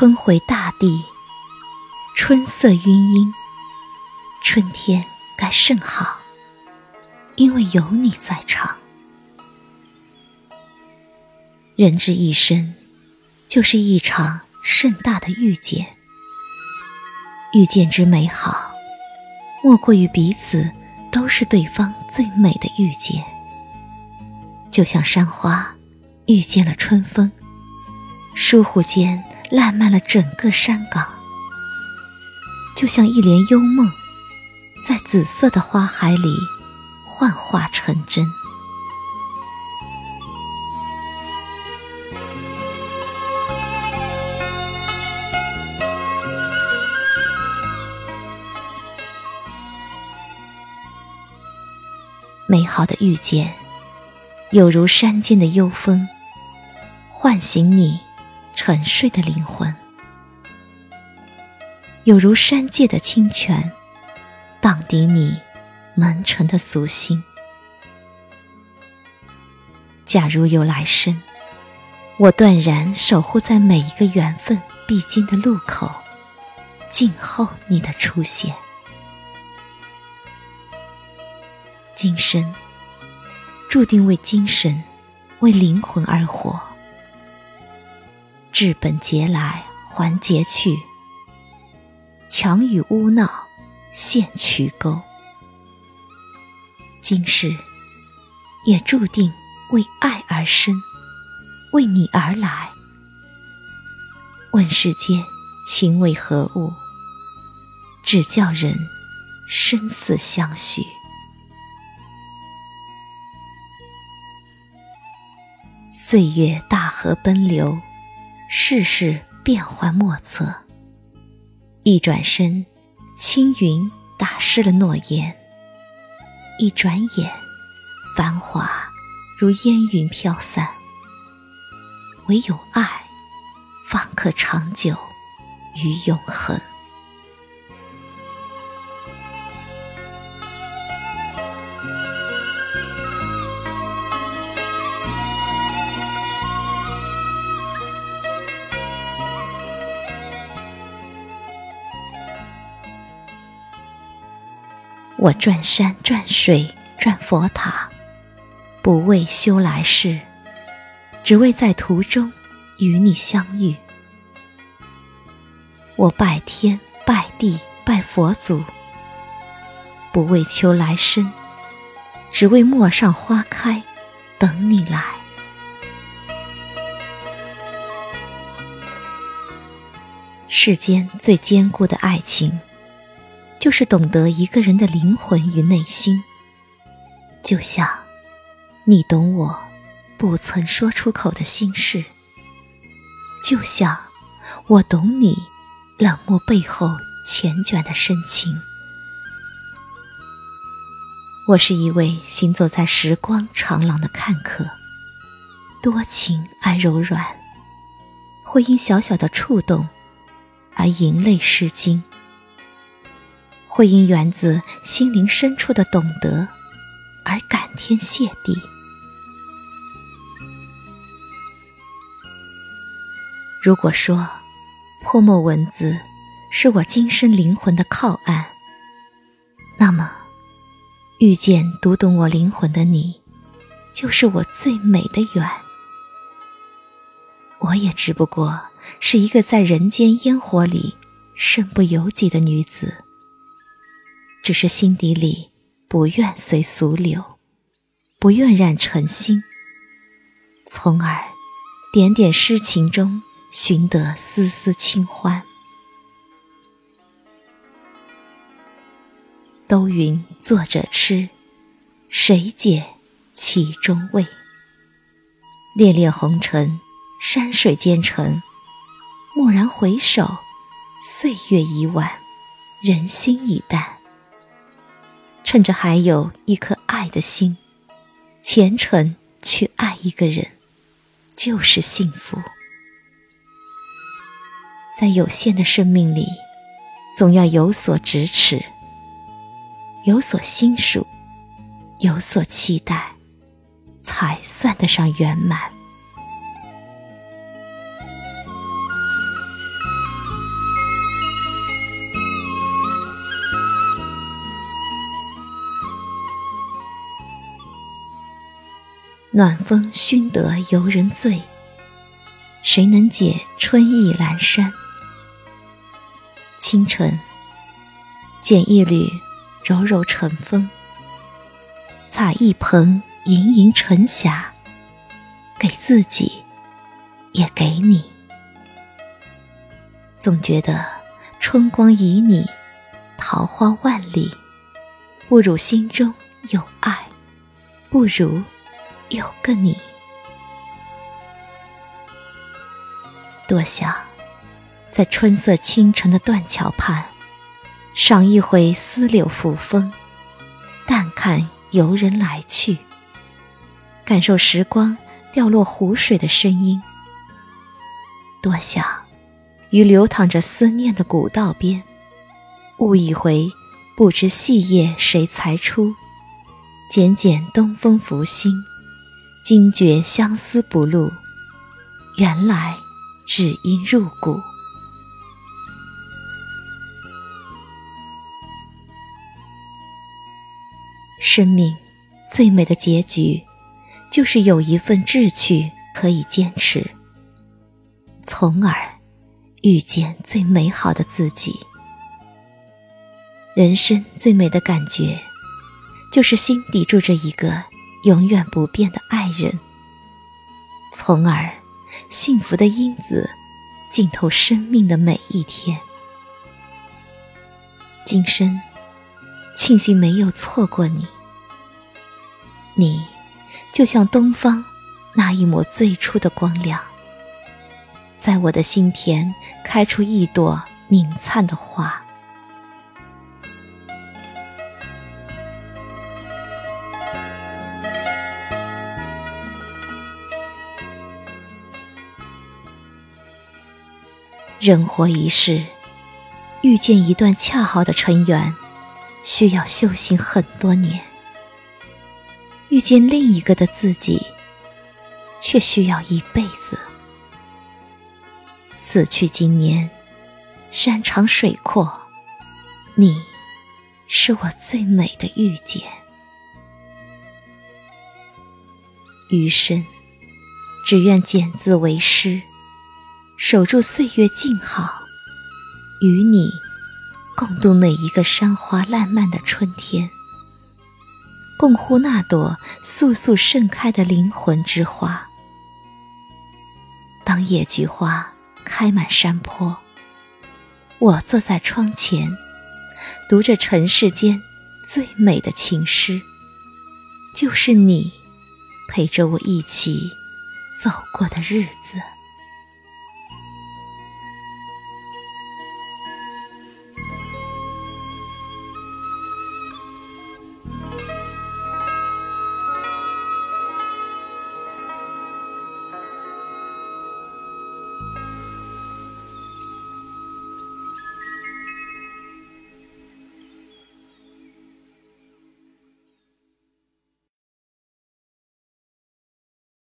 春回大地，春色晕晕，春天该甚好，因为有你在场。人之一生，就是一场。盛大的遇见。遇见之美好，莫过于彼此都是对方最美的遇见。就像山花遇见了春风，倏忽间烂漫了整个山岗；就像一帘幽梦，在紫色的花海里幻化成真。美好的遇见，有如山间的幽风，唤醒你沉睡的灵魂；有如山界的清泉，荡涤你蒙尘的俗心。假如有来生，我断然守护在每一个缘分必经的路口，静候你的出现。今生注定为精神、为灵魂而活，治本劫来还劫去，强与污闹陷渠沟。今世也注定为爱而生，为你而来。问世间情为何物，只叫人生死相许。岁月大河奔流，世事变幻莫测。一转身，青云打湿了诺言；一转眼，繁华如烟云飘散。唯有爱，方可长久与永恒。我转山转水转佛塔，不为修来世，只为在途中与你相遇。我拜天拜地拜佛祖，不为求来生，只为陌上花开等你来。世间最坚固的爱情。就是懂得一个人的灵魂与内心，就像你懂我不曾说出口的心事，就像我懂你冷漠背后缱绻的深情。我是一位行走在时光长廊的看客，多情而柔软，会因小小的触动而盈泪诗经。会因源自心灵深处的懂得而感天谢地。如果说泼墨文字是我今生灵魂的靠岸，那么遇见读懂我灵魂的你，就是我最美的缘。我也只不过是一个在人间烟火里身不由己的女子。只是心底里不愿随俗流，不愿染尘心，从而点点诗情中寻得丝丝清欢。都云作者痴，谁解其中味？烈烈红尘，山水兼程，蓦然回首，岁月已晚，人心已淡。趁着还有一颗爱的心，虔诚去爱一个人，就是幸福。在有限的生命里，总要有所咫尺，有所心属，有所期待，才算得上圆满。暖风熏得游人醉，谁能解春意阑珊？清晨，剪一缕柔柔晨风，采一捧盈盈晨霞，给自己，也给你。总觉得春光旖旎，桃花万里，不如心中有爱，不如有个你。多想在春色清晨的断桥畔，赏一回丝柳拂风，淡看游人来去，感受时光掉落湖水的声音。多想。于流淌着思念的古道边，悟一回不知细叶谁裁出，剪剪东风拂心，惊觉相思不露，原来只因入骨。生命最美的结局，就是有一份志趣可以坚持，从而。遇见最美好的自己，人生最美的感觉，就是心底住着一个永远不变的爱人，从而幸福的因子浸透生命的每一天。今生庆幸没有错过你，你就像东方那一抹最初的光亮，在我的心田。开出一朵明灿的花。人活一世，遇见一段恰好的尘缘，需要修行很多年；遇见另一个的自己，却需要一辈子。此去经年，山长水阔，你是我最美的遇见。余生，只愿简字为诗，守住岁月静好，与你共度每一个山花烂漫的春天，共呼那朵簌簌盛开的灵魂之花。当野菊花。开满山坡，我坐在窗前，读着尘世间最美的情诗，就是你陪着我一起走过的日子。